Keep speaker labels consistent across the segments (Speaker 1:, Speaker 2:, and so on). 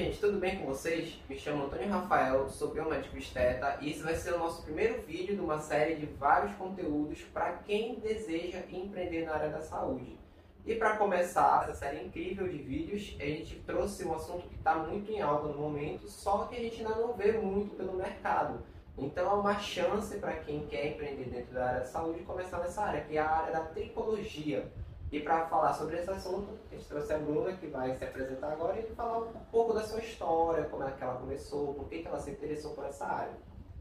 Speaker 1: gente, tudo bem com vocês? Me chamo Antônio Rafael, sou biomédico esteta e esse vai ser o nosso primeiro vídeo de uma série de vários conteúdos para quem deseja empreender na área da saúde. E para começar essa série incrível de vídeos, a gente trouxe um assunto que está muito em alta no momento, só que a gente ainda não vê muito pelo mercado. Então é uma chance para quem quer empreender dentro da área da saúde começar nessa área, que é a área da tricologia. E para falar sobre esse assunto, a gente trouxe a Bruna, que vai se apresentar agora e falar um pouco da sua história, como é que ela começou, por que, que ela se interessou por essa área.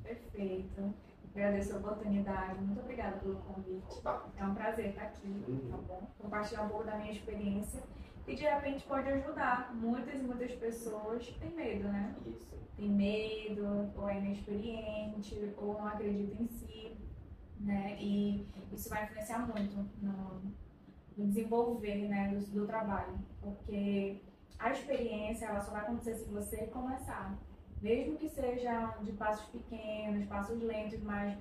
Speaker 2: Perfeito. Agradeço a oportunidade. Muito obrigada pelo convite.
Speaker 1: Opa.
Speaker 2: É um prazer estar aqui,
Speaker 1: Uhum.
Speaker 2: tá bom? Compartilhar um pouco da minha experiência e de repente pode ajudar muitas e muitas pessoas que têm medo, né?
Speaker 1: Isso.
Speaker 2: Tem medo, ou é inexperiente, ou não acredita em si, né? E isso vai influenciar muito no, desenvolver né, do, do trabalho, porque a experiência ela só vai acontecer se você começar. Mesmo que seja de passos pequenos, passos lentos, mas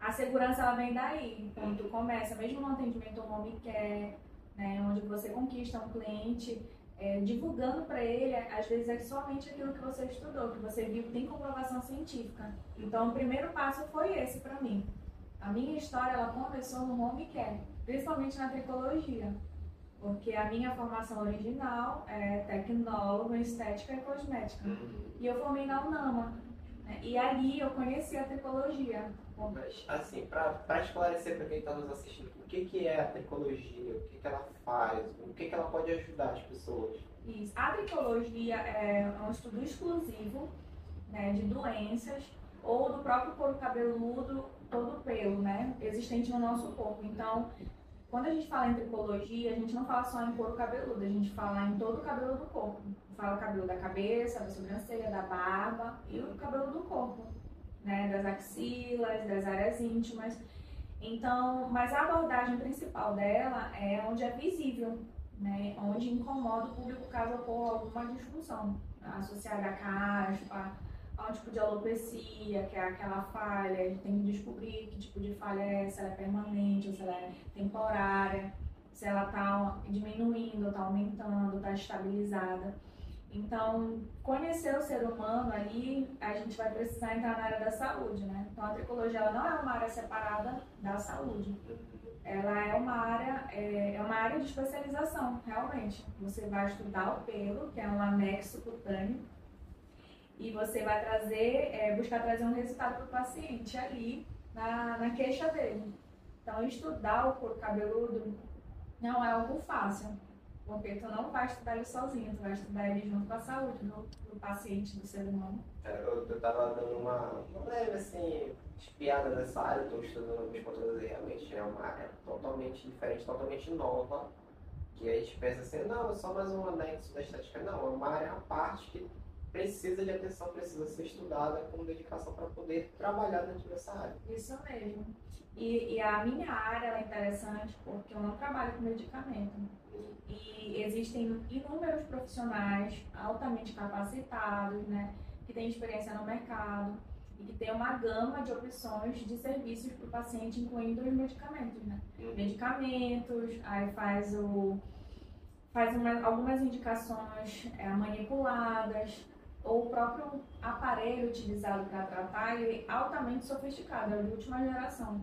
Speaker 2: a segurança ela vem daí. Quando tu começa, mesmo no atendimento ao home care, né, onde você conquista um cliente, é, divulgando para ele, às vezes é somente aquilo que você estudou, que você viu, tem comprovação científica. Então, o primeiro passo foi esse para mim. A minha história ela começou no home care, principalmente na tricologia, porque a minha formação original é tecnólogo em estética e cosmética.
Speaker 1: Uhum.
Speaker 2: E eu formei na UNAMA. né? E ali eu conheci a tricologia.
Speaker 1: Mas, assim, para esclarecer para quem está nos assistindo, o que, que é a tricologia, o que, que ela faz, o que, que ela pode ajudar as pessoas?
Speaker 2: Isso. A tricologia é um estudo exclusivo né, de doenças ou do próprio couro cabeludo, todo o pelo, né, existente no nosso corpo. Então, quando a gente fala em tricologia, a gente não fala só em couro cabeludo, a gente fala em todo o cabelo do corpo. Fala o cabelo da cabeça, da sobrancelha, da barba e o cabelo do corpo, né, das axilas, das áreas íntimas. Então, mas a abordagem principal dela é onde é visível, né, onde incomoda o público caso ocorra alguma disfunção associada à caspa, a um tipo de alopecia, que é aquela falha, a gente tem que descobrir que tipo de falha é, se ela é permanente ou se ela é temporária, se ela está diminuindo, está aumentando, está estabilizada. Então, conhecer o ser humano ali, a gente vai precisar entrar na área da saúde, né? Então, a tricologia ela não é uma área separada da saúde ela é uma área é, é uma área de especialização realmente você vai estudar o pelo que é um anexo cutâneo e você vai trazer é, buscar trazer um resultado para o paciente ali na, na queixa dele então estudar o couro cabeludo não é algo fácil porque tu não vai estudar ele sozinho tu vai estudar ele junto com a saúde do, do paciente do ser humano
Speaker 1: Eu, eu tava dando uma, uma leve, assim, espiada nessa área, estou estudando alguns conteúdos e realmente é uma área totalmente diferente, totalmente nova, que a gente pensa assim, não, é só mais um anexo da estética. Não, é uma área à parte que precisa de atenção, precisa ser estudada com dedicação para poder trabalhar dentro dessa área.
Speaker 2: Isso mesmo. E, e a minha área é interessante porque eu não trabalho com medicamento. E existem inúmeros profissionais altamente capacitados, né, que têm experiência no mercado e que têm uma gama de opções de serviços para o paciente, incluindo os medicamentos, né? Medicamentos, aí faz o faz uma, algumas indicações é, manipuladas, ou o próprio aparelho utilizado para tratar, ele é altamente sofisticado, é de última geração.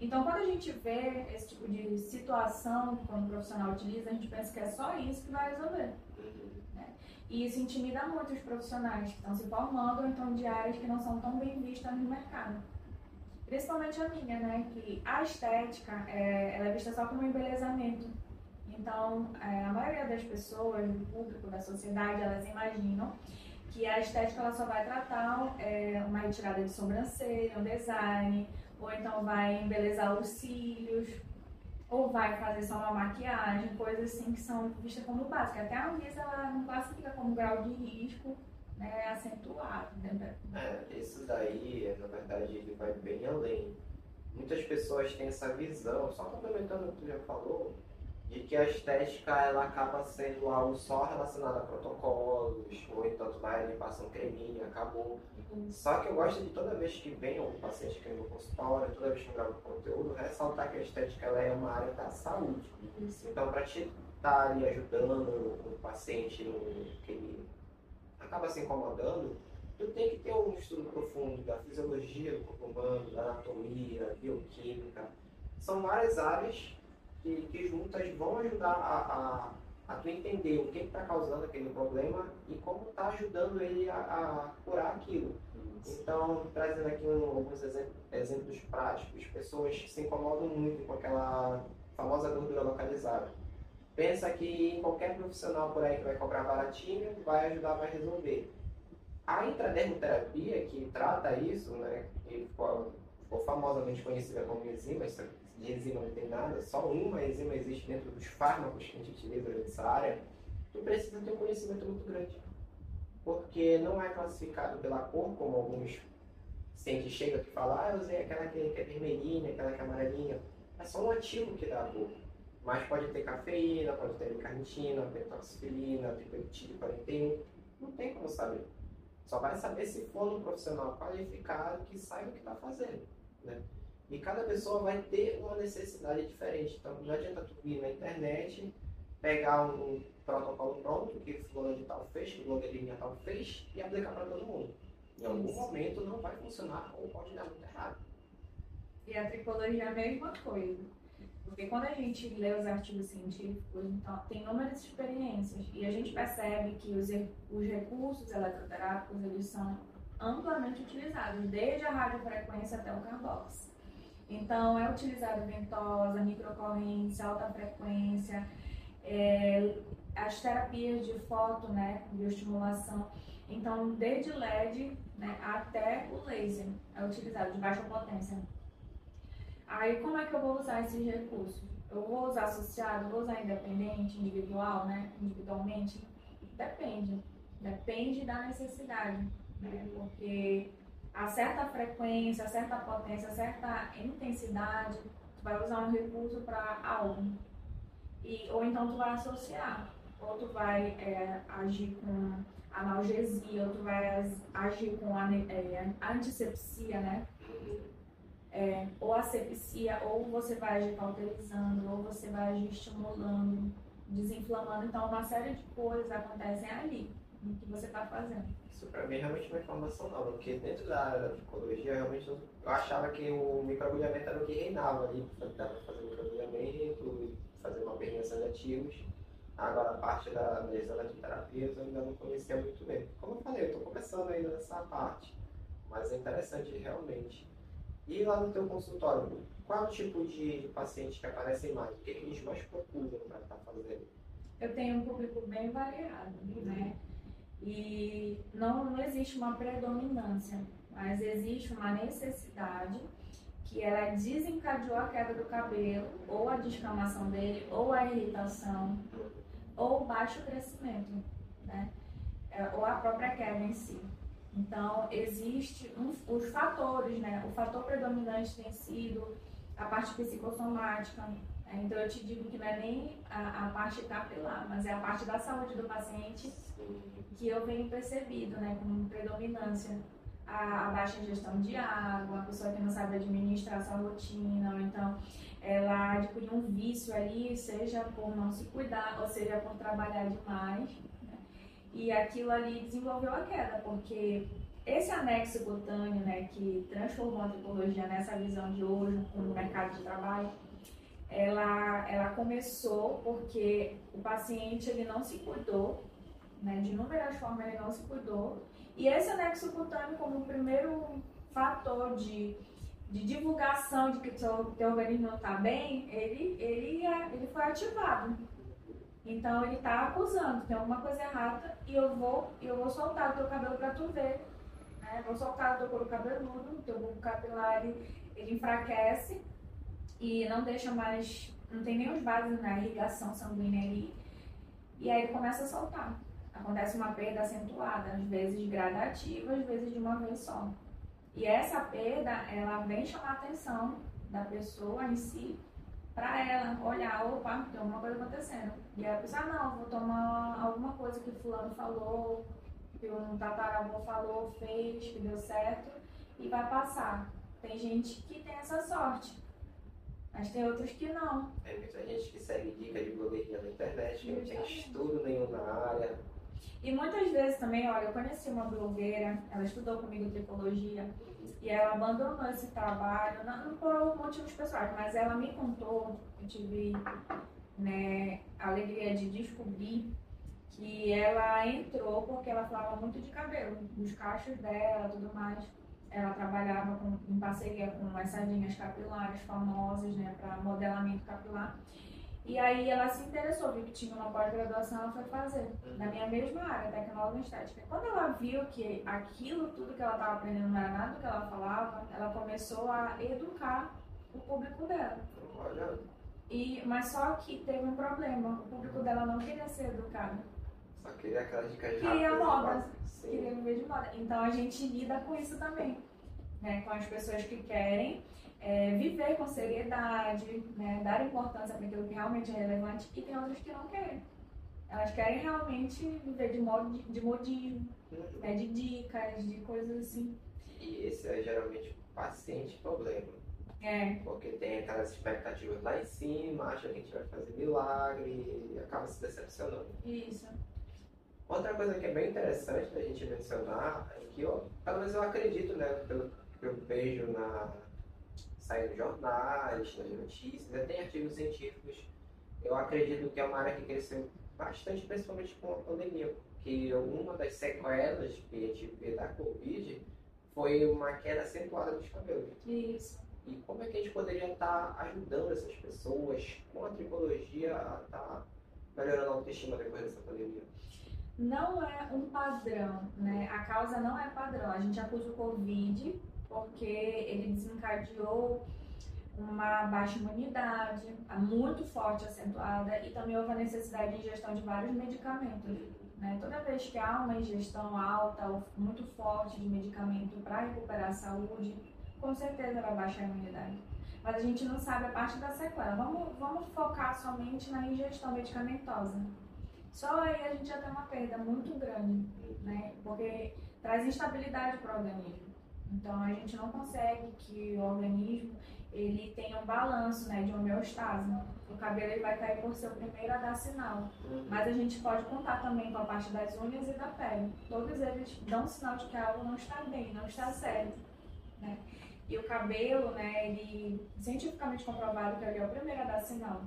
Speaker 2: Então, quando a gente vê esse tipo de situação, quando o profissional utiliza, a gente pensa que é só isso que vai resolver. E isso intimida muito os profissionais que estão se formando, ou então de áreas que não são tão bem vistas no mercado. Principalmente a minha, né? Que a estética, é, ela é vista só como um embelezamento. Então, é, a maioria das pessoas, do público, da sociedade, elas imaginam que a estética ela só vai tratar é, uma retirada de sobrancelha, um design, ou então vai embelezar os cílios, ou vai fazer só uma maquiagem, coisas assim que são vistas como básicas. Até a Anvisa ela não classifica como grau de risco né, acentuado. Né?
Speaker 1: É, isso daí, na verdade, ele vai bem além. Muitas pessoas têm essa visão, só complementando o que tu já falou, de que a estética ela acaba sendo algo só relacionado a protocolos, ou então tu vai ali, passa um creminho, acabou. Só que eu gosto de toda vez que vem um paciente aqui no meu consultório, toda vez que eu gravo conteúdo, ressaltar que a estética ela é uma área da saúde.
Speaker 2: Isso.
Speaker 1: Então, para te estar ali ajudando o paciente no que ele acaba se incomodando, tu tem que ter um estudo profundo da fisiologia do corpo humano, da anatomia, bioquímica. São várias áreas que, que juntas vão ajudar a, a, a tu entender o que está causando aquele problema e como está ajudando ele a, a, curar aquilo. Então, trazendo aqui um, alguns exemplos, exemplos práticos, pessoas se incomodam muito com aquela famosa gordura localizada. Pensa que qualquer profissional por aí que vai cobrar baratinho vai ajudar, vai resolver. A intradermoterapia, que trata isso, né, que ficou, ficou famosamente conhecida como enzima, de enzima não tem nada, só uma enzima existe dentro dos fármacos que a gente utiliza nessa área, tu precisa ter um conhecimento muito grande. Porque não é classificado pela cor, como alguns cientistas chegam e falam, ah, eu usei aquela que é vermelhinha, aquela que é amarelinha. É só um ativo que dá a cor. Mas pode ter cafeína, pode ter carnitina, petoxifilina, tripeptídeo 41. Não tem como saber. Só vai saber se for um profissional qualificado que saiba o que está fazendo. Né? E cada pessoa vai ter uma necessidade diferente. Então não adianta tu ir na internet, pegar um protocolo pronto que o fulano de tal fez, que o blogueirinha tal fez, e aplicar para todo mundo. Em algum momento não vai funcionar ou pode dar muito errado.
Speaker 2: E a tricologia é a mesma coisa. Porque quando a gente lê os artigos científicos, então, tem inúmeras experiências e a gente percebe que os, os recursos eletroterápicos eles são amplamente utilizados, desde a radiofrequência até o carbox. Então, é utilizado ventosa, microcorrência, alta frequência, é, as terapias de foto, né, bioestimulação. Então, desde LED né, até o laser é utilizado de baixa potência. Aí como é que eu vou usar esses recursos? Eu vou usar associado, vou usar independente, individual, né? Individualmente? Depende. Depende da necessidade. Né? Porque a certa frequência, a certa potência, a certa intensidade, tu vai usar um recurso para algo. E, ou então tu vai associar. Ou tu vai é, agir com analgesia, ou tu vai agir com é, antisepsia, né? é, ou asepsia, ou você vai agir cauterizando, ou você vai agir estimulando, desinflamando. Então, uma série de coisas acontecem ali, no que você está fazendo.
Speaker 1: Isso para mim é realmente uma informação nova, porque dentro da área da psicologia, realmente eu achava que o microagulhamento era o que reinava ali, dava para fazer microagulhamento, fazer uma perninha de ativos. Agora, a parte da mesa das terapias eu ainda não conhecia muito bem. Como eu falei, eu estou começando ainda nessa parte, mas é interessante realmente. E lá no teu consultório, qual é o tipo de, de paciente que aparecem mais? O que, que eles mais procuram para estar tá fazendo?
Speaker 2: Eu tenho um público bem variado, né? E não, não existe uma predominância, mas existe uma necessidade que ela desencadeou a queda do cabelo, ou a descamação dele, ou a irritação, ou baixo crescimento, né? É, ou a própria queda em si. Então, existe um, os fatores, né? O fator predominante tem sido a parte psicossomática. Né? Então, eu te digo que não é nem a, a, parte capilar, mas é a parte da saúde do paciente que eu venho percebido, né? Como predominância. A, a baixa ingestão de água, a pessoa que não sabe administrar sua rotina, ou então ela adquiriu um vício ali, seja por não se cuidar, ou seja por trabalhar demais e aquilo ali desenvolveu a queda, porque esse anexo cutâneo, né, que transformou a tipologia nessa visão de hoje no mercado de trabalho, ela, ela começou porque o paciente ele não se cuidou, né, de inúmeras formas ele não se cuidou, e esse anexo cutâneo como primeiro fator de, de divulgação de que o seu, teu organismo não está bem, ele, ele, ele foi ativado. Então ele está acusando, tem alguma coisa errada e eu vou, eu vou soltar o teu cabelo para tu ver. Né? Vou soltar o teu couro cabeludo, o teu bulbo capilar ele, ele enfraquece e não deixa mais, não tem nem os vasos na irrigação sanguínea ali. E aí ele começa a soltar. Acontece uma perda acentuada, às vezes gradativa, às vezes de uma vez só. E essa perda, ela vem chamar a atenção da pessoa em si para ela olhar, opa, tem alguma coisa acontecendo. E ela pensa, ah, não, vou tomar alguma coisa que fulano falou, que um tataravô falou, fez, que deu certo, e vai passar. Tem gente que tem essa sorte, mas tem outros que não.
Speaker 1: Tem muita gente que segue dica de blogueirinha na internet, que não tem estudo nenhum na área,
Speaker 2: E muitas vezes também, olha, eu conheci uma blogueira, ela estudou comigo tricologia e ela abandonou esse trabalho, não, por motivos pessoais, mas ela me contou, eu tive né, a alegria de descobrir que ela entrou porque ela falava muito de cabelo, dos cachos dela tudo mais. Ela trabalhava com, em parceria com as sardinhas capilares famosas, né, para modelamento capilar. E aí ela se interessou, viu que tinha uma pós-graduação, ela foi fazer, na minha mesma área, tecnóloga estética. Quando ela viu que aquilo tudo que ela estava aprendendo não era nada do que ela falava, ela começou a educar o público dela. E, mas só que teve um problema, o público dela não queria ser educado.
Speaker 1: Só queria aquelas dicas
Speaker 2: Queria
Speaker 1: rápidas,
Speaker 2: moda, queria viver de moda. Então a gente lida com isso também, né? Com as pessoas que querem é, viver com seriedade, né? Dar importância para aquilo que realmente é relevante e tem outras que não querem. Elas querem realmente viver de, modo, de modismo,
Speaker 1: Uhum.
Speaker 2: né? de dicas, de coisas assim.
Speaker 1: E esse é geralmente o paciente problema.
Speaker 2: É,
Speaker 1: Porque tem aquelas expectativas lá em cima, acha que a gente vai fazer milagre e acaba se decepcionando.
Speaker 2: isso.
Speaker 1: Outra coisa que é bem interessante da gente mencionar é que, eu, pelo menos eu acredito, né, pelo que eu vejo na saindo jornais, nas notícias, né, tem artigos científicos, eu acredito que é uma área que cresceu bastante, principalmente com a pandemia, porque uma das sequelas que a gente vê da Covid foi uma queda acentuada dos cabelos.
Speaker 2: Isso.
Speaker 1: E como é que a gente poderia estar ajudando essas pessoas com a tricologia a estar melhorando a autoestima depois dessa pandemia?
Speaker 2: Não é um padrão, né? A causa não é padrão. A gente acusa o Covid porque ele desencadeou uma baixa imunidade, muito forte, acentuada, e também houve a necessidade de ingestão de vários medicamentos. Né? Toda vez que há uma ingestão alta ou muito forte de medicamento para recuperar a saúde, com certeza vai baixar a imunidade. Mas a gente não sabe a parte da sequela. Vamos, vamos focar somente na ingestão medicamentosa. Só aí a gente já tem uma perda muito grande, né? Porque traz instabilidade para o organismo. Então a gente não consegue que o organismo ele tenha um balanço, né, de homeostase. O cabelo ele vai cair por ser o primeiro a dar sinal. Mas a gente pode contar também com a parte das unhas e da pele. Todos eles dão sinal de que algo não está bem, não está certo. Né? E o cabelo, né, ele cientificamente comprovado que ele é o primeiro a dar sinal.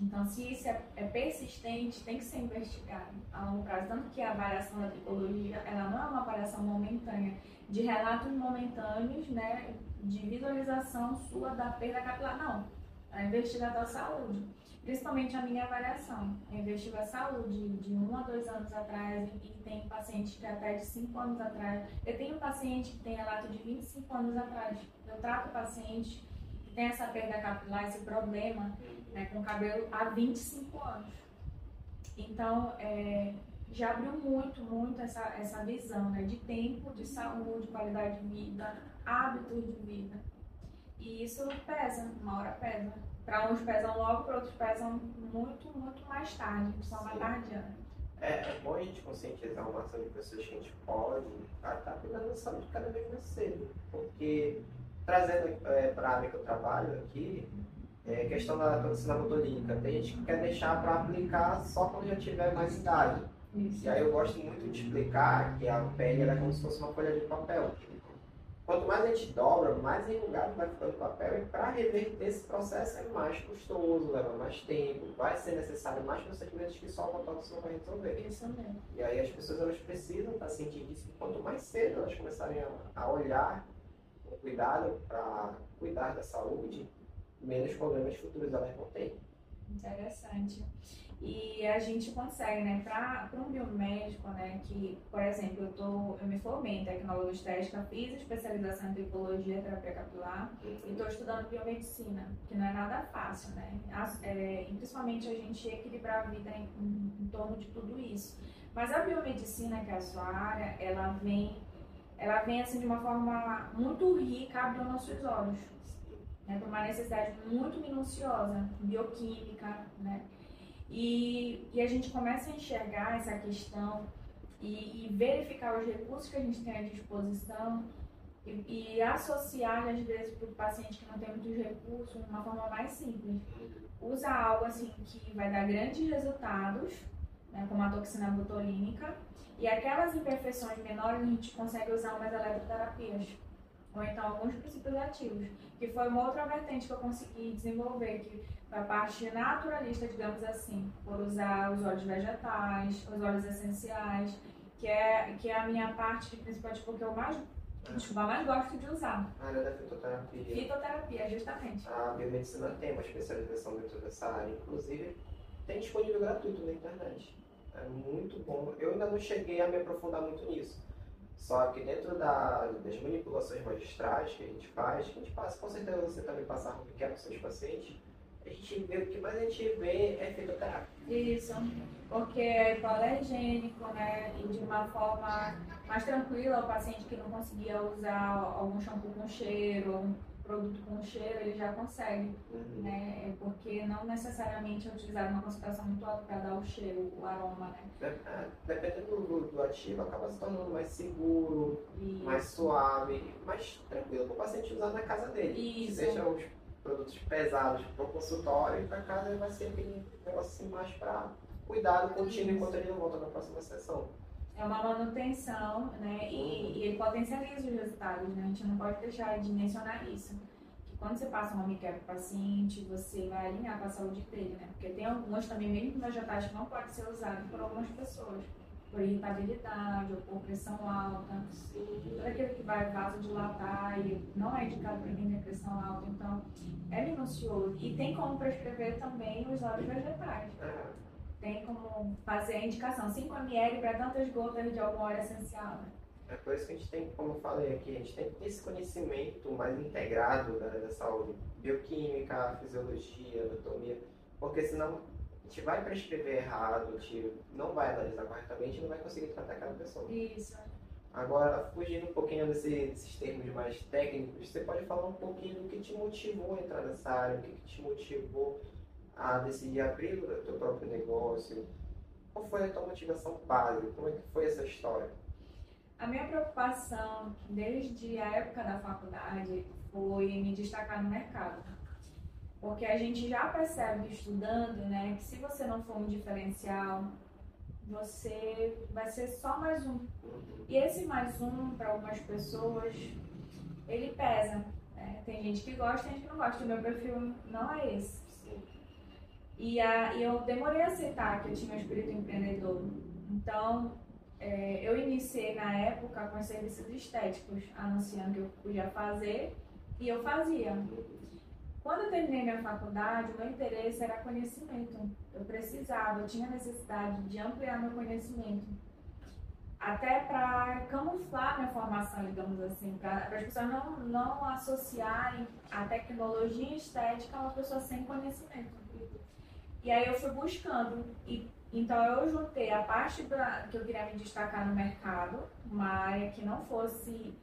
Speaker 2: Então, se isso é, é persistente, tem que ser investigado a longo prazo. Tanto que a variação da tricologia, ela não é uma variação momentânea, de relatos momentâneos, né, de visualização sua da perda capilar. Não, ela investiga a tua saúde. Principalmente a minha avaliação. Eu investigo a saúde de um a dois anos atrás e tem paciente que até de cinco anos atrás. Eu tenho paciente que tem relato de 25 anos atrás. Eu trato paciente que tem essa perda capilar, esse problema né, com cabelo há 25 anos. Então, é, já abriu muito, muito essa, essa visão né, de tempo, de saúde, qualidade de vida, hábitos de vida. E isso pesa, uma hora pesa. Para uns pesam logo, para outros pesam muito, muito mais tarde, de forma
Speaker 1: Sim.
Speaker 2: tardiana.
Speaker 1: É, é bom a gente conscientizar uma ação de pessoas que a gente pode estar tá cuidando da saúde cada vez mais cedo. Porque, trazendo é, para a área que eu trabalho aqui, é questão da toxina botulínica. Tem gente que quer deixar para aplicar só quando já tiver mais idade.
Speaker 2: Isso.
Speaker 1: E aí eu gosto muito de explicar que a pele é como se fosse uma folha de papel. Quanto mais a gente dobra, mais enrugado vai ficando o papel e para reverter esse processo é mais custoso, leva mais tempo, vai ser necessário mais procedimentos que só o botox não vai resolver.
Speaker 2: Isso mesmo.
Speaker 1: E aí as pessoas elas precisam estar cientes disso que quanto mais cedo elas começarem a, a olhar com cuidado para cuidar da saúde, menos problemas futuros elas vão ter.
Speaker 2: Interessante. E a gente consegue, né, para um biomédico, né, que, por exemplo, eu, tô, eu me formei em tecnologia estética, fiz especialização em tricologia e terapia capilar e estou estudando biomedicina, que não é nada fácil, né? É, e principalmente a gente equilibrar a vida em, em- em torno de tudo isso. Mas a biomedicina, que é a sua área, ela vem, ela vem assim de uma forma muito rica, abrindo nossos olhos né, por uma necessidade muito minuciosa, bioquímica, né? E, e a gente começa a enxergar essa questão e, e verificar os recursos que a gente tem à disposição e, e associar, às vezes, para o paciente que não tem muitos recursos, uma forma mais simples. Usa algo assim que vai dar grandes resultados, né, como a toxina botulínica. E aquelas imperfeições menores a gente consegue usar umas eletroterapias, ou então alguns princípios ativos, que foi uma outra vertente que eu consegui desenvolver, que foi a parte naturalista, digamos assim, por usar os óleos vegetais, os óleos essenciais, que é, que é a minha parte principal, tipo, que eu mais Desculpa, mais gosto de usar.
Speaker 1: A área da fitoterapia.
Speaker 2: Fitoterapia, justamente.
Speaker 1: A biomedicina tem uma especialização dentro dessa área, inclusive tem disponível gratuito na internet. É muito bom. Eu ainda não cheguei a me aprofundar muito nisso. Só que dentro da, das manipulações magistrais que a gente faz, que a gente passa, com certeza você também passar o que os seus pacientes, a gente vê, o que mais a gente vê é fitoterapia.
Speaker 2: Isso, porque é hipoalergênico, né? E de uma forma mais tranquila, o paciente que não conseguia usar algum shampoo com cheiro, produto com cheiro, ele já consegue, uhum. né? É porque não necessariamente é utilizado uma concentração muito alta para dar o cheiro, o aroma, né?
Speaker 1: É, dependendo do, do, ativo, acaba se tornando mais seguro, Isso. mais suave, mais tranquilo para o paciente usar na casa dele. Isso. Deixa os produtos pesados para o consultório e para casa ele vai ser aquele negócio assim mais para cuidado contínuo enquanto ele não volta na próxima sessão.
Speaker 2: É uma manutenção, né? E, e ele potencializa os resultados, né? A gente não pode deixar de mencionar isso. Que quando você passa uma miquel para o paciente, você vai alinhar com a saúde dele, né? Porque tem algumas também, mesmo vegetais, que não pode ser usado por algumas pessoas. Por irritabilidade ou por pressão alta. Tudo aquilo que vai vasodilatar e não é indicado para quem tem pressão alta. Então, é minucioso. E tem como prescrever também os óleos vegetais. Tem como fazer a indicação 5 ml para tantas gotas de algum óleo essencial. Né?
Speaker 1: É por isso que a gente tem, como eu falei aqui, a gente tem esse conhecimento mais integrado da, da saúde, bioquímica, fisiologia, anatomia, porque senão a gente vai prescrever errado, a gente não vai analisar corretamente e não vai conseguir tratar aquela pessoa.
Speaker 2: Isso.
Speaker 1: Agora, fugindo um pouquinho desse, desses termos mais técnicos, você pode falar um pouquinho do que te motivou a entrar nessa área, o que, que te motivou a decidir abrir o teu próprio negócio? Qual foi a tua motivação básica? Como é que foi essa história?
Speaker 2: A minha preocupação desde a época da faculdade foi me destacar no mercado. Porque a gente já percebe estudando, né, que se você não for um diferencial, você vai ser só mais um. E esse mais um, para algumas pessoas, ele pesa. Né? Tem gente que gosta, tem gente que não gosta. O meu perfil não é esse. E, a, e eu demorei a aceitar que eu tinha um espírito empreendedor. Então, é, eu iniciei na época com serviços estéticos, anunciando que eu podia fazer, e eu fazia. Quando eu terminei minha faculdade, o meu interesse era conhecimento. Eu precisava, eu tinha necessidade de ampliar meu conhecimento. Até para camuflar minha formação, digamos assim, para as pessoas não, não associarem a tecnologia estética a uma pessoa sem conhecimento. E aí eu fui buscando. E, então eu juntei a parte da, que eu queria me destacar no mercado, uma área que não fosse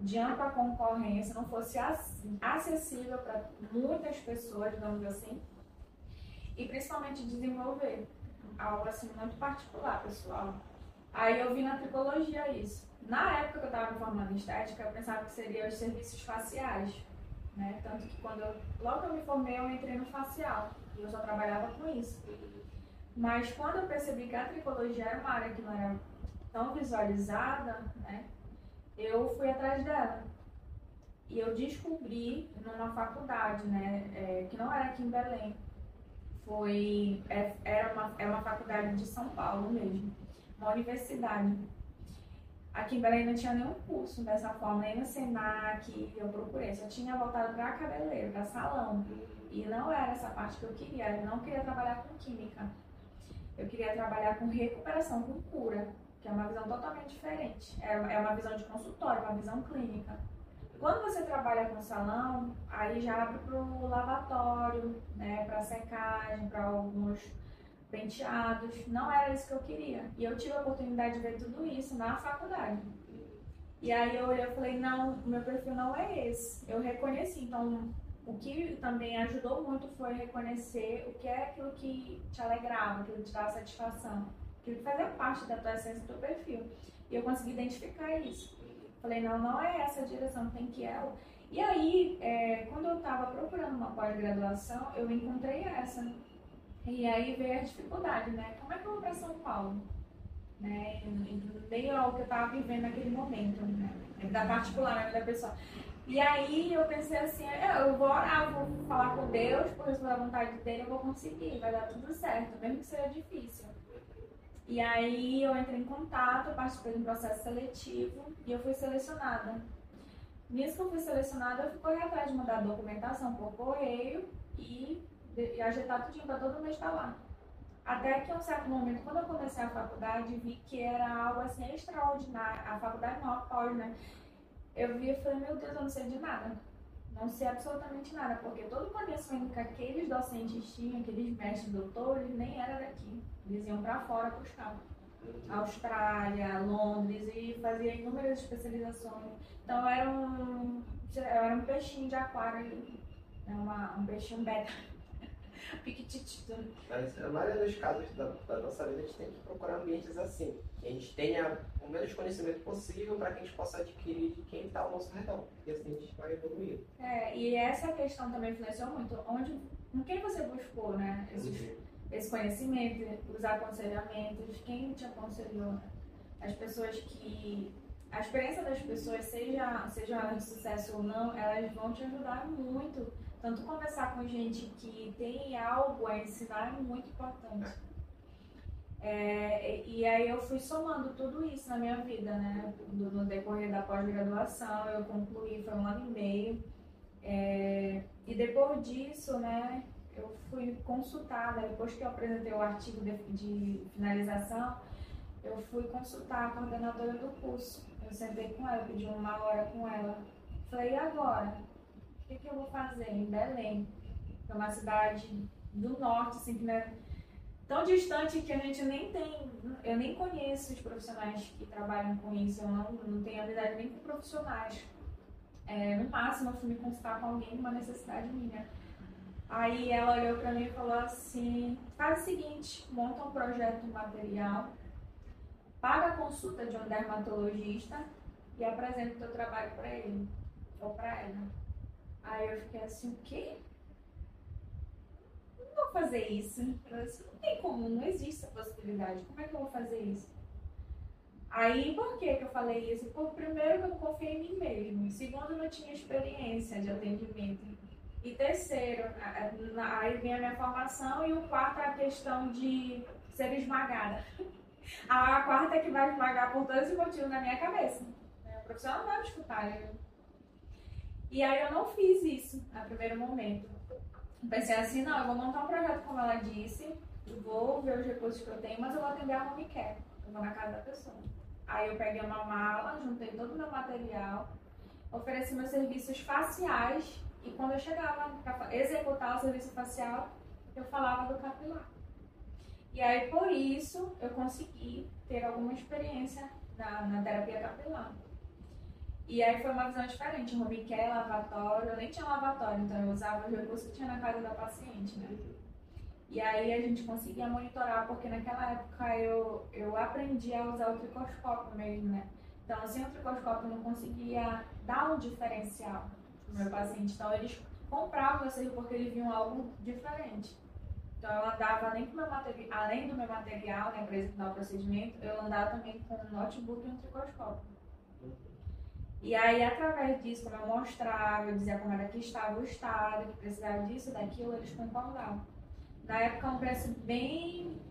Speaker 2: de ampla concorrência, não fosse acessível para muitas pessoas, digamos assim, e principalmente desenvolver algo assim muito particular, pessoal. Aí eu vi na tricologia isso. Na época que eu estava me formando em estética, eu pensava que seria os serviços faciais, né? Tanto que quando eu, logo que eu me formei, eu entrei no facial. E eu só trabalhava com isso. Mas quando eu percebi que a tricologia era uma área que não era tão visualizada, né, eu fui atrás dela. E eu descobri numa faculdade, né, é, que não era aqui em Belém. Foi, é, era uma, é uma faculdade de São Paulo mesmo, uma universidade. Aqui em Belém não tinha nenhum curso dessa forma, nem no Senac eu procurei, só tinha voltado para cabeleireiro, para salão. E não era essa parte que eu queria. Eu não queria trabalhar com química. Eu queria trabalhar com recuperação, com cura, que é uma visão totalmente diferente. É, é uma visão de consultório, uma visão clínica. Quando você trabalha com salão, aí já abre para o lavatório, né, para secagem, para alguns penteados. Não era isso que eu queria. E eu tive a oportunidade de ver tudo isso na faculdade. E aí eu olhei e falei, não, meu perfil não é esse. Eu reconheci, então o que também ajudou muito foi reconhecer o que é aquilo que te alegrava, aquilo que te dava satisfação, aquilo que fazia parte da tua essência do teu perfil. E eu consegui identificar isso. Falei, não, não é essa a direção, tem que ela. E aí, é, quando eu estava procurando uma pós-graduação, eu encontrei essa. E aí veio a dificuldade, né? Como é que eu vou para São Paulo? Né? Nem ao que eu estava vivendo naquele momento, né? Da particular, né? da pessoa. E aí eu pensei assim, é, eu vou orar, vou falar com Deus, por isso da vontade dele, eu vou conseguir, vai dar tudo certo, mesmo que seja difícil. E aí eu entrei em contato, participei de um processo seletivo e eu fui selecionada. Nisso que eu fui selecionada, eu fui correr atrás de mandar documentação por correio e, e tudo para todo mês estar lá. Até que, um certo momento, quando eu comecei a faculdade, vi que era algo assim extraordinário. A faculdade não, a pós, né? Eu vi e falei, meu Deus, eu não sei de nada. Não sei absolutamente nada, porque todo o conhecimento que aqueles docentes tinham, aqueles mestres doutores, nem era daqui. Eles iam para fora buscar. Austrália, Londres e fazia inúmeras especializações. Então era um, era um peixinho de aquário, né? Uma, um peixinho beta.
Speaker 1: Mas na maioria dos casos da, da, nossa vida a gente tem que procurar ambientes assim, que a gente tenha o menos conhecimento possível para que a gente possa adquirir de quem está ao nosso redor. E assim a gente vai evoluir.
Speaker 2: É, e essa questão também influenciou muito. Onde, com quem você buscou, né? Esses, uhum esse conhecimento, os aconselhamentos, quem te aconselhou, né? as pessoas que. A experiência das pessoas, seja, seja de sucesso ou não, elas vão te ajudar muito. Tanto conversar com gente que tem algo a ensinar é muito importante. É, e aí eu fui somando tudo isso na minha vida, né? No decorrer da pós-graduação, eu concluí, foi um ano e meio. É, e depois disso, né, eu fui consultada, depois que eu apresentei o artigo de, de finalização, eu fui consultar a coordenadora do curso. Eu sentei com ela, pedi uma hora com ela. Falei, e agora? O que, que eu vou fazer em Belém? Que é uma cidade do norte, assim, que não é tão distante que a gente nem tem. Eu nem conheço os profissionais que trabalham com isso, eu não, não tenho habilidade nem com profissionais. É, no máximo, eu fui me consultar com alguém, uma necessidade minha. Aí ela olhou para mim e falou assim: faz o seguinte, monta um projeto material, paga a consulta de um dermatologista e apresenta o teu trabalho para ele ou para ela. Aí eu fiquei assim: o quê? Não vou fazer isso. Não tem como, não existe essa possibilidade. Como é que eu vou fazer isso? Aí, por que, que eu falei isso? Por primeiro, que eu confiei em mim mesmo. Segundo, eu não tinha experiência de atendimento. E terceiro, aí vem a minha formação, e o quarto é a questão de ser esmagada. A quarta é que vai esmagar por todos os motivos na minha cabeça. O profissional não vai me escutar. Eu... E aí eu não fiz isso no primeiro momento. Pensei assim, não, eu vou montar um projeto como ela disse, vou ver os recursos que eu tenho, mas eu vou atender a home care. Eu vou na casa da pessoa. Aí eu peguei uma mala, juntei todo o meu material, ofereci meus serviços faciais e quando eu chegava para executar o serviço facial, eu falava do capilar. E aí, por isso, eu consegui ter alguma experiência na, na terapia capilar. E aí foi uma visão diferente, home care, lavatório, eu nem tinha lavatório, então eu usava os recursos que tinha na casa da paciente, né? E aí a gente conseguia monitorar, porque naquela época eu, eu aprendi a usar o tricoscópio mesmo, né? Então, sem o tricoscópio eu não conseguia dar um diferencial pro meu paciente. Então, eles compravam esse porque eles viam algo diferente. Então, eu andava além do meu material, além do meu material, né, para executar o procedimento, eu andava também com um notebook e um tricoscópio. E aí, através disso, como eu mostrava, eu dizia como era que estava o estado, que precisava disso, daquilo, eles concordavam. Na época, um preço bem.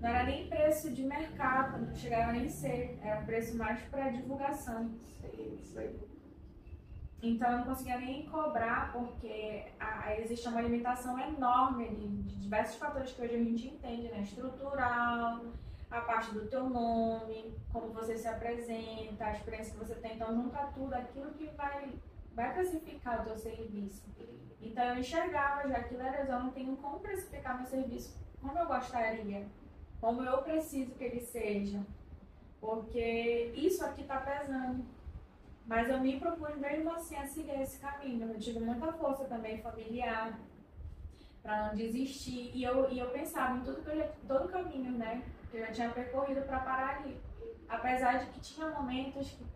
Speaker 2: Não era nem preço de mercado, não chegava nem a ser. Era um preço mais para divulgação. Então eu não conseguia nem cobrar porque a, existe uma limitação enorme de, de, diversos fatores que hoje a gente entende, né? Estrutural, a parte do teu nome, como você se apresenta, a experiência que você tem. Então junta tudo aquilo que vai, vai precificar o teu serviço. Então eu enxergava já que eu não tenho como precificar meu serviço como eu gostaria, como eu preciso que ele seja. Porque isso aqui está pesando mas eu me propus mesmo assim a seguir esse caminho. Eu tive muita força também familiar para não desistir. E eu, e eu pensava em tudo que eu todo caminho, né? Eu já tinha percorrido para parar ali. Apesar de que tinha momentos que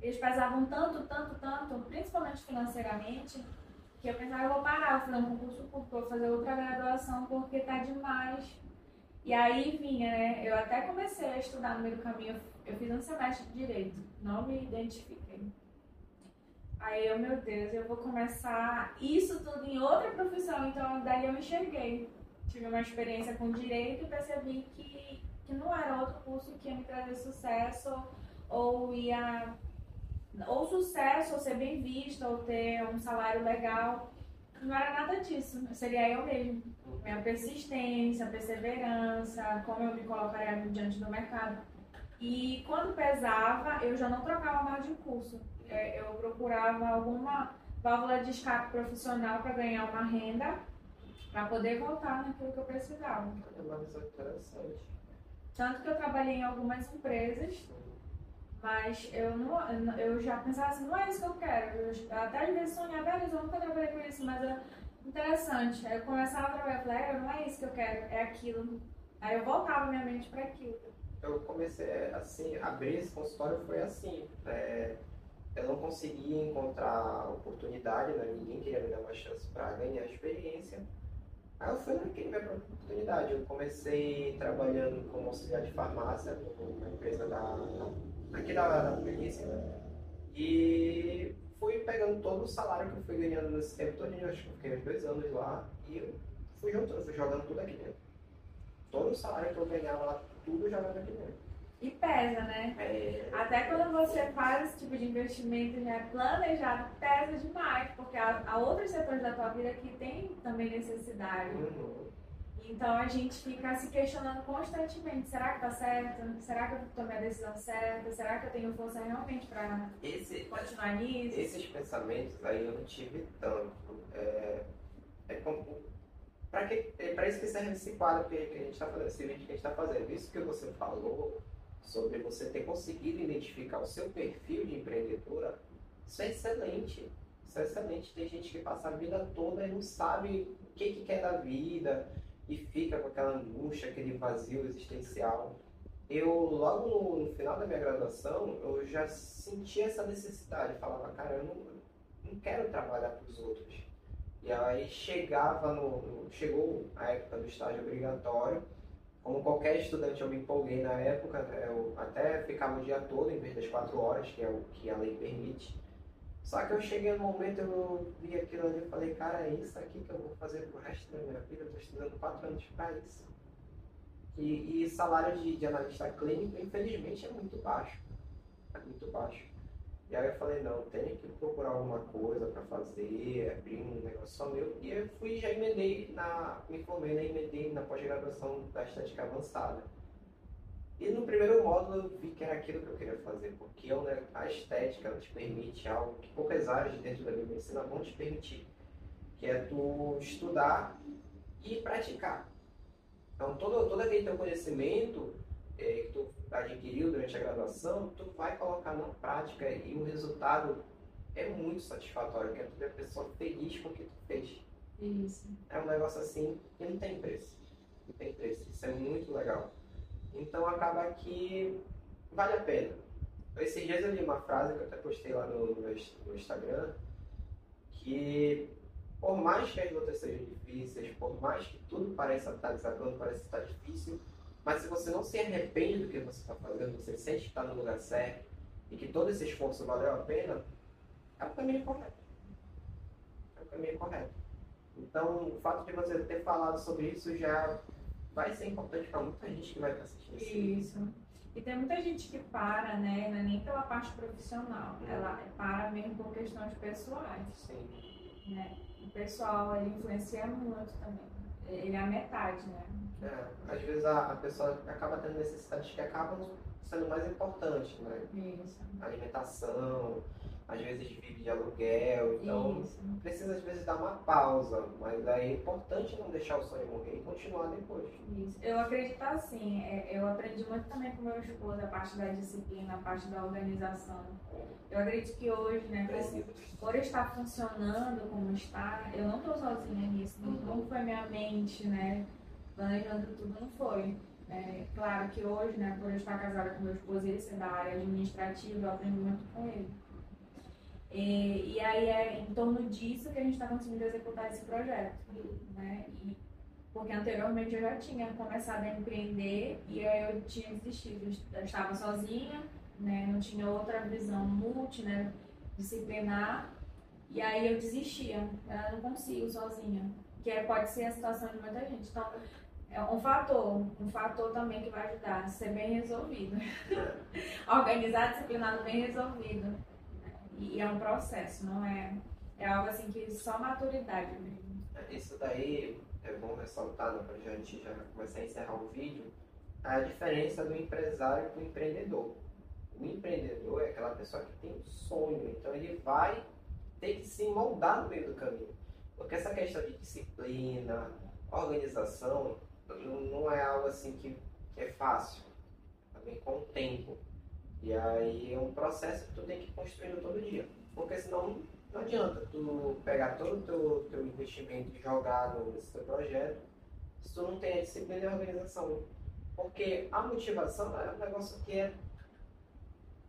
Speaker 2: eles pesavam tanto, tanto, tanto, principalmente financeiramente, que eu pensava, eu vou parar, vou fazer um concurso público, vou fazer outra graduação porque tá demais. E aí vinha, né? Eu até comecei a estudar no meio do caminho, eu fiz um semestre de direito, não me identifiquei. Aí eu, meu Deus, eu vou começar isso tudo em outra profissão, então daí eu enxerguei. Tive uma experiência com direito e percebi que, que não era outro curso que ia me trazer sucesso ou ia ou sucesso, ou ser bem vista, ou ter um salário legal. Não era nada disso. Seria eu mesmo. Minha persistência, perseverança, como eu me colocaria diante do mercado. E quando pesava, eu já não trocava mais de curso. É, eu procurava alguma válvula de escape profissional para ganhar uma renda, para poder voltar naquilo que eu precisava.
Speaker 1: É uma visão interessante.
Speaker 2: Tanto que eu trabalhei em algumas empresas mas eu, não, eu já pensava assim, não é isso que eu quero. Eu até às vezes sonhava, beleza, eu nunca trabalhei com isso, mas é interessante. Aí eu começava a trabalhar, eu falei, é, não é isso que eu quero, é aquilo. Aí eu voltava minha mente para aquilo.
Speaker 1: Eu comecei assim, abrir esse consultório foi assim. É, eu não conseguia encontrar oportunidade, né? ninguém queria me dar uma chance para ganhar experiência. Aí eu fui naquele minha própria oportunidade. Eu comecei trabalhando como auxiliar de farmácia numa empresa da aqui da, da polícia. E fui pegando todo o salário que eu fui ganhando nesse tempo todo, acho que eu fiquei uns dois anos lá, e fui juntando, fui jogando tudo aqui dentro. Todo o salário que eu ganhava lá, tudo jogando aqui dentro.
Speaker 2: E pesa, né?
Speaker 1: É...
Speaker 2: Até quando você faz esse tipo de investimento já planejado, pesa demais, porque há, há outros setores da tua vida que tem também necessidade.
Speaker 1: Uhum.
Speaker 2: Então a gente fica se questionando constantemente: será que tá certo? Será que eu tomei a decisão certa? Será que eu tenho força realmente para continuar nisso?
Speaker 1: Esses pensamentos aí eu não tive tanto. É, é para que, é isso que serve esse quadro que, que a gente está fazendo, esse vídeo que a gente está fazendo. Isso que você falou sobre você ter conseguido identificar o seu perfil de empreendedora, isso é excelente. Isso é excelente. Tem gente que passa a vida toda e não sabe o que, que quer da vida e fica com aquela angústia, aquele vazio existencial. Eu, logo no, no final da minha graduação, eu já sentia essa necessidade. Falava, cara, eu não, não quero trabalhar para os outros. E aí chegava no, no, chegou a época do estágio obrigatório. Como qualquer estudante, eu me empolguei na época. Né? Eu até ficava o dia todo, em vez das quatro horas, que é o que a lei permite. Só que eu cheguei no momento, eu vi aquilo ali e falei, cara, é isso aqui que eu vou fazer pro resto da minha vida, eu estou estudando quatro anos para isso. E, e salário de, de, analista clínico, infelizmente, é muito baixo. É muito baixo. E aí eu falei, não, tenho que procurar alguma coisa para fazer, abrir um negócio só meu. E eu fui já emendei na. me formei, né, emendei na pós-graduação da estética avançada. E no primeiro módulo eu vi que era aquilo que eu queria fazer, porque né, a estética te permite algo que poucas áreas dentro da biomedicina vão te permitir, que é tu estudar e praticar. Então todo, todo aquele teu conhecimento é, que tu adquiriu durante a graduação, tu vai colocar na prática e o resultado é muito satisfatório, que é tu ver a pessoa feliz com o que tu fez.
Speaker 2: Isso.
Speaker 1: É um negócio assim que não tem preço. Não tem preço. Isso é muito legal. Então acaba que vale a pena. Esses dias eu li uma frase que eu até postei lá no, no, Instagram, que por mais que as lutas sejam difíceis, por mais que tudo pareça estar desafiando, pareça estar difícil, mas se você não se arrepende do que você está fazendo, você sente que está no lugar certo e que todo esse esforço valeu a pena, é o caminho correto. É o caminho correto. Então, o fato de você ter falado sobre isso já vai ser importante para muita gente que vai estar assistindo
Speaker 2: isso. E tem muita gente que para, né? Não é nem pela parte profissional, uhum. ela para mesmo por questões pessoais.
Speaker 1: Sim.
Speaker 2: Né? O pessoal ele influencia muito também. Ele é a metade, né?
Speaker 1: É, às vezes a, a pessoa acaba tendo necessidades que acabam sendo mais importantes, né?
Speaker 2: Isso.
Speaker 1: Alimentação, às vezes vive de aluguel, então
Speaker 2: Isso.
Speaker 1: precisa às vezes dar uma pausa, mas aí é importante não deixar o sonho morrer e continuar depois.
Speaker 2: Isso. Eu acredito assim, é, eu aprendi muito também com meu esposo a parte da disciplina, a parte da organização. Eu acredito que hoje, né, por, por estar funcionando como está, eu não estou sozinha nisso, não, não foi minha mente, né, planejando tudo, não foi. É, claro que hoje, né, por eu estar casada com meu esposo ele ser da área administrativa, eu aprendi muito com ele. E, e aí é em torno disso que a gente está conseguindo executar esse projeto. Né? E, porque anteriormente eu já tinha começado a empreender e aí eu tinha desistido. Eu estava sozinha, né? não tinha outra visão multi, né? disciplinar. E aí eu desistia. Eu não consigo sozinha. Que é, pode ser a situação de muita gente. Então, é um fator, um fator também que vai ajudar a ser bem resolvido. Organizado, disciplinado, bem resolvido. E é um processo, não é, é algo assim que só maturidade mesmo.
Speaker 1: Isso daí é bom ressaltar, né, para a gente já começar a encerrar o vídeo, a diferença do empresário para o empreendedor. O empreendedor é aquela pessoa que tem um sonho, então ele vai ter que se moldar no meio do caminho. Porque essa questão de disciplina, organização, não é algo assim que, que é fácil. Também com o tempo. E aí é um processo que tu tem que ir construindo todo dia. Porque senão não adianta tu pegar todo o teu, teu investimento e jogar nesse teu projeto se tu não tem a disciplina e a organização. Porque a motivação é um negócio que é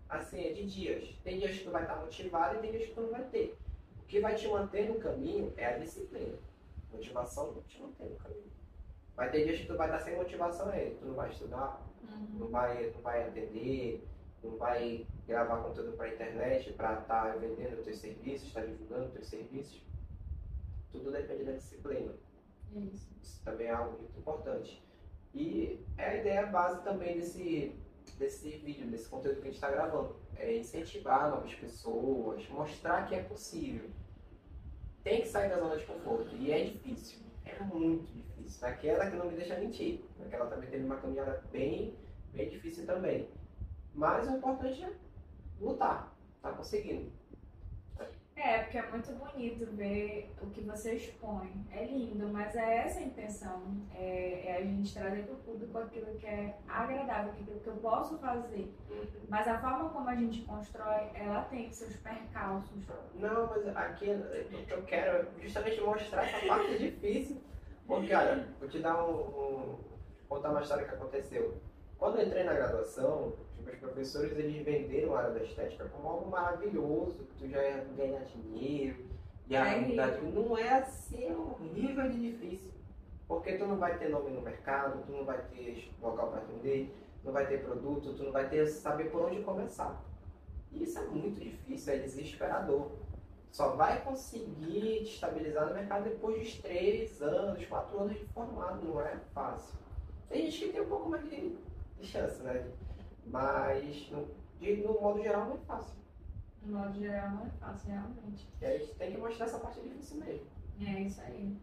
Speaker 1: assim, é de dias. Tem dias que tu vai estar motivado e tem dias que tu não vai ter. O que vai te manter no caminho é a disciplina. Motivação não te mantém no caminho. Vai ter dias que tu vai estar sem motivação aí, tu não vai estudar, uhum. não, vai, não vai atender, não vai gravar conteúdo para a internet para estar tá vendendo os teus serviços, estar tá divulgando os teus serviços. Tudo depende da disciplina. Isso. Isso também é algo muito importante. E é a ideia base também desse, desse vídeo, desse conteúdo que a gente está gravando. É incentivar novas pessoas, mostrar que é possível. Tem que sair da zona de conforto. E é difícil. É muito difícil. Aquela que não me deixa mentir. Aquela também teve uma caminhada bem, bem difícil também. Mas o importante é lutar, tá conseguindo.
Speaker 2: É, porque é muito bonito ver o que você expõe. É lindo, mas é essa a intenção. É, é a gente trazer para o público aquilo que é agradável, aquilo que eu posso fazer. Mas a forma como a gente constrói, ela tem seus percalços.
Speaker 1: Não, mas aqui eu quero justamente mostrar essa parte difícil. Porque, olha, vou te dar um, um. contar uma história que aconteceu. Quando eu entrei na graduação, os professores eles venderam a área da estética como algo maravilhoso, que tu já ia ganhar dinheiro, e a é não é assim, é horrível de difícil. Porque tu não vai ter nome no mercado, tu não vai ter local para atender, não vai ter produto, tu não vai ter saber por onde começar. E isso é muito difícil, é desesperador. Só vai conseguir te estabilizar no mercado depois de 3 anos, 4 anos de formado, não é fácil. Tem gente que tem um pouco mais de chance, né? Mas, no, de, no modo geral, não é fácil.
Speaker 2: No modo geral, não é fácil, realmente.
Speaker 1: E a gente tem que mostrar essa parte difícil mesmo.
Speaker 2: É, isso aí.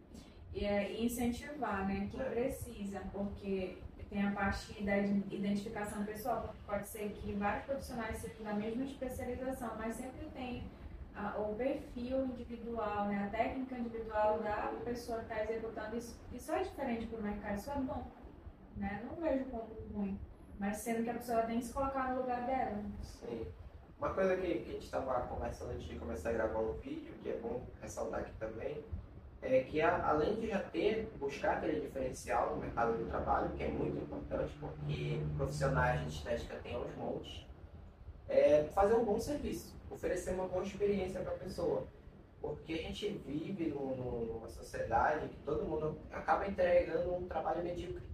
Speaker 2: E é incentivar, né? Quem é. precisa, porque tem a parte da identificação pessoal, porque pode ser que vários profissionais sejam da mesma especialização, mas sempre tem a, o perfil individual, né? a técnica individual da pessoa que está executando. Isso, isso é diferente para o mercado, isso é bom. Né? Não vejo como ruim. Mas sendo que a pessoa tem que se colocar no lugar dela.
Speaker 1: Sim. Uma coisa que, que a gente estava conversando antes de começar a gravar o vídeo, que é bom ressaltar aqui também, é que a, além de já ter, buscar aquele diferencial no mercado do trabalho, que é muito importante, porque profissionais de estética tem aos montes, é fazer um bom serviço, oferecer uma boa experiência para a pessoa. Porque a gente vive numa sociedade que todo mundo acaba entregando um trabalho medíocre.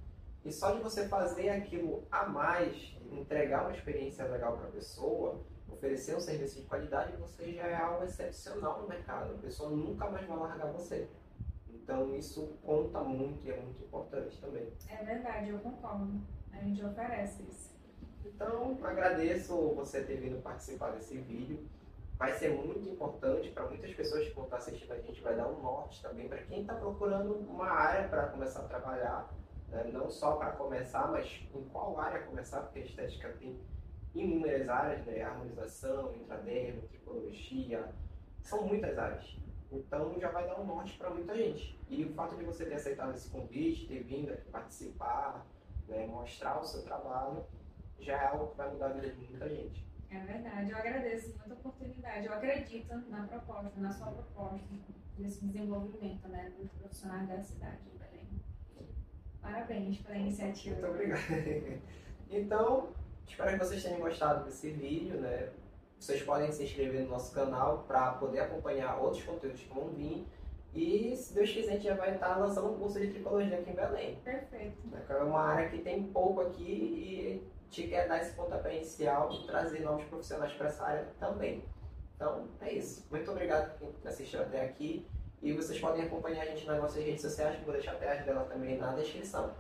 Speaker 1: E só de você fazer aquilo a mais, entregar uma experiência legal para a pessoa, oferecer um serviço de qualidade, você já é algo excepcional no mercado. A pessoa nunca mais vai largar você. Então isso conta muito e é muito importante também.
Speaker 2: É verdade, eu concordo. A gente oferece isso.
Speaker 1: Então agradeço você ter vindo participar desse vídeo. Vai ser muito importante para muitas pessoas que vão estar assistindo a gente, vai dar um norte também para quem está procurando uma área para começar a trabalhar né? não só para começar, mas em qual área começar, porque a estética tem inúmeras áreas, né? harmonização, intradermo, tricologia, são muitas áreas. Então já vai dar um norte para muita gente. E o fato de você ter aceitado esse convite, ter vindo aqui participar, né? mostrar o seu trabalho, já é algo que vai mudar a vida de muita gente.
Speaker 2: É verdade, eu agradeço muita oportunidade. Eu acredito na proposta, na sua proposta, desse desenvolvimento né, dos profissionais da cidade. Parabéns pela iniciativa.
Speaker 1: Muito obrigado. Então, espero que vocês tenham gostado desse vídeo, né? Vocês podem se inscrever no nosso canal para poder acompanhar outros conteúdos que vão vir. E se Deus quiser, a gente já vai estar lançando um curso de tricologia aqui em Belém.
Speaker 2: Perfeito.
Speaker 1: É uma área que tem pouco aqui e te quer dar esse pontapé inicial e trazer novos profissionais para essa área também. Então, é isso. Muito obrigado por quem assistiu até aqui. E vocês podem acompanhar a gente nas nossas redes sociais, vou deixar até as dela também na descrição.